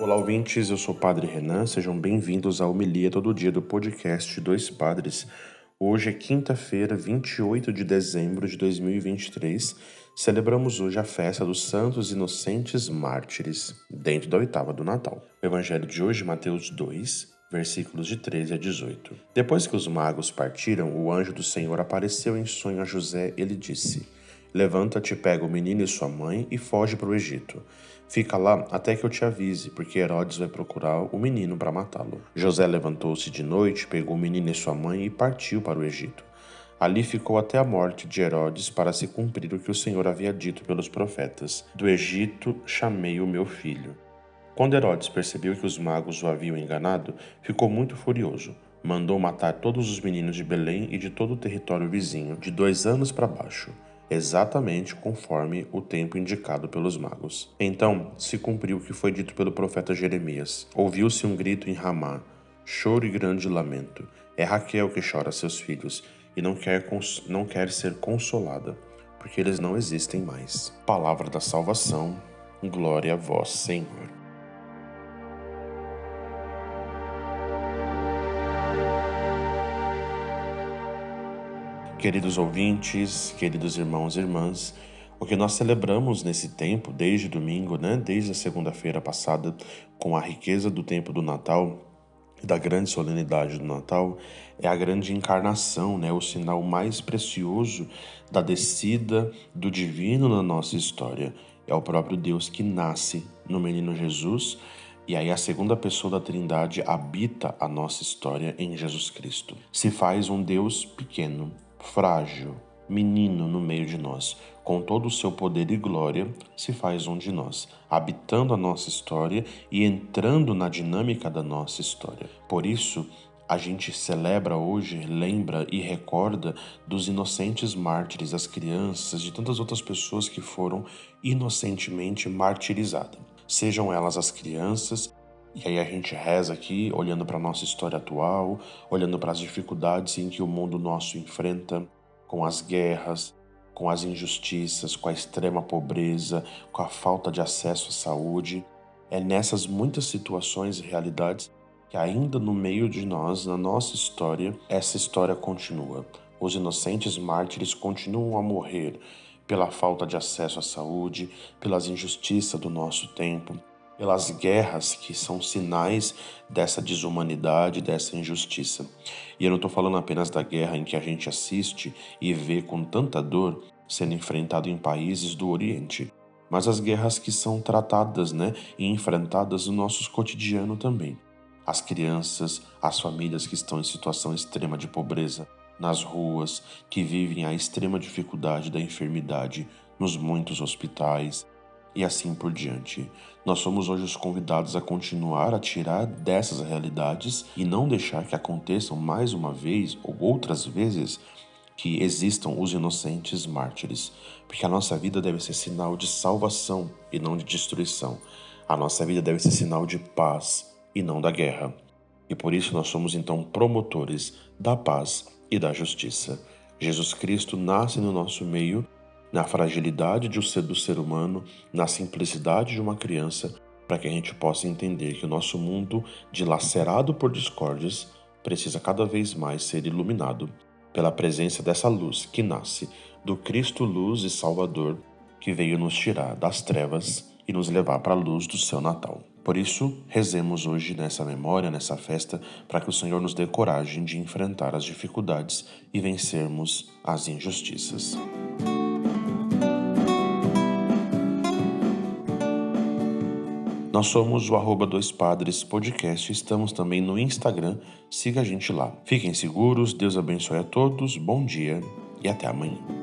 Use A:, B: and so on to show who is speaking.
A: Olá, ouvintes. Eu sou o Padre Renan. Sejam bem-vindos à Homilia Todo Dia do podcast Dois Padres. Hoje é quinta-feira, 28 de dezembro de 2023. Celebramos hoje a festa dos Santos Inocentes Mártires, dentro da oitava do Natal. O evangelho de hoje, Mateus 2, versículos de 13 a 18. Depois que os magos partiram, o anjo do Senhor apareceu em sonho a José e lhe disse: Levanta-te, pega o menino e sua mãe e foge para o Egito. Fica lá até que eu te avise, porque Herodes vai procurar o menino para matá-lo. José levantou-se de noite, pegou o menino e sua mãe e partiu para o Egito. Ali ficou até a morte de Herodes para se cumprir o que o Senhor havia dito pelos profetas: Do Egito chamei o meu filho. Quando Herodes percebeu que os magos o haviam enganado, ficou muito furioso. Mandou matar todos os meninos de Belém e de todo o território vizinho, de dois anos para baixo exatamente conforme o tempo indicado pelos magos. Então se cumpriu o que foi dito pelo profeta Jeremias. Ouviu-se um grito em Ramá, choro e grande lamento. É Raquel que chora seus filhos e não quer, não quer ser consolada, porque eles não existem mais. Palavra da salvação, glória a vós, Senhor. Queridos ouvintes, queridos irmãos e irmãs, o que nós celebramos nesse tempo, desde domingo, né, desde a segunda-feira passada, com a riqueza do tempo do Natal e da grande solenidade do Natal, é a grande encarnação, né, o sinal mais precioso da descida do divino na nossa história. É o próprio Deus que nasce no menino Jesus. E aí a segunda pessoa da Trindade habita a nossa história em Jesus Cristo. Se faz um Deus pequeno, frágil, menino no meio de nós, com todo o seu poder e glória, se faz um de nós, habitando a nossa história e entrando na dinâmica da nossa história. Por isso, a gente celebra hoje, lembra e recorda dos inocentes mártires, as crianças, de tantas outras pessoas que foram inocentemente martirizadas. Sejam elas as crianças, e aí a gente reza aqui, olhando para a nossa história atual, olhando para as dificuldades em que o mundo nosso enfrenta, com as guerras, com as injustiças, com a extrema pobreza, com a falta de acesso à saúde. É nessas muitas situações e realidades que ainda no meio de nós, na nossa história, essa história continua. Os inocentes mártires continuam a morrer pela falta de acesso à saúde, pelas injustiças do nosso tempo, pelas guerras que são sinais dessa desumanidade, dessa injustiça. E eu não estou falando apenas da guerra em que a gente assiste e vê com tanta dor sendo enfrentado em países do Oriente, mas as guerras que são tratadas né, e enfrentadas no nosso cotidiano também. As crianças, as famílias que estão em situação extrema de pobreza, nas ruas, que vivem a extrema dificuldade da enfermidade nos muitos hospitais, e assim por diante. Nós somos hoje os convidados a continuar a tirar dessas realidades e não deixar que aconteçam mais uma vez ou outras vezes que existam os inocentes mártires, porque a nossa vida deve ser sinal de salvação e não de destruição. A nossa vida deve ser sinal de paz e não da guerra. E por isso nós somos então promotores da paz e da justiça. Jesus Cristo nasce no nosso meio na fragilidade de ser do ser humano, na simplicidade de uma criança, para que a gente possa entender que o nosso mundo, dilacerado por discórdias, precisa cada vez mais ser iluminado pela presença dessa luz que nasce do Cristo luz e Salvador que veio nos tirar das trevas e nos levar para a luz do seu Natal. Por isso, rezemos hoje nessa memória, nessa festa, para que o Senhor nos dê coragem de enfrentar as dificuldades e vencermos as injustiças. Nós somos o arroba Dois Padres Podcast, estamos também no Instagram, siga a gente lá. Fiquem seguros, Deus abençoe a todos, bom dia e até amanhã.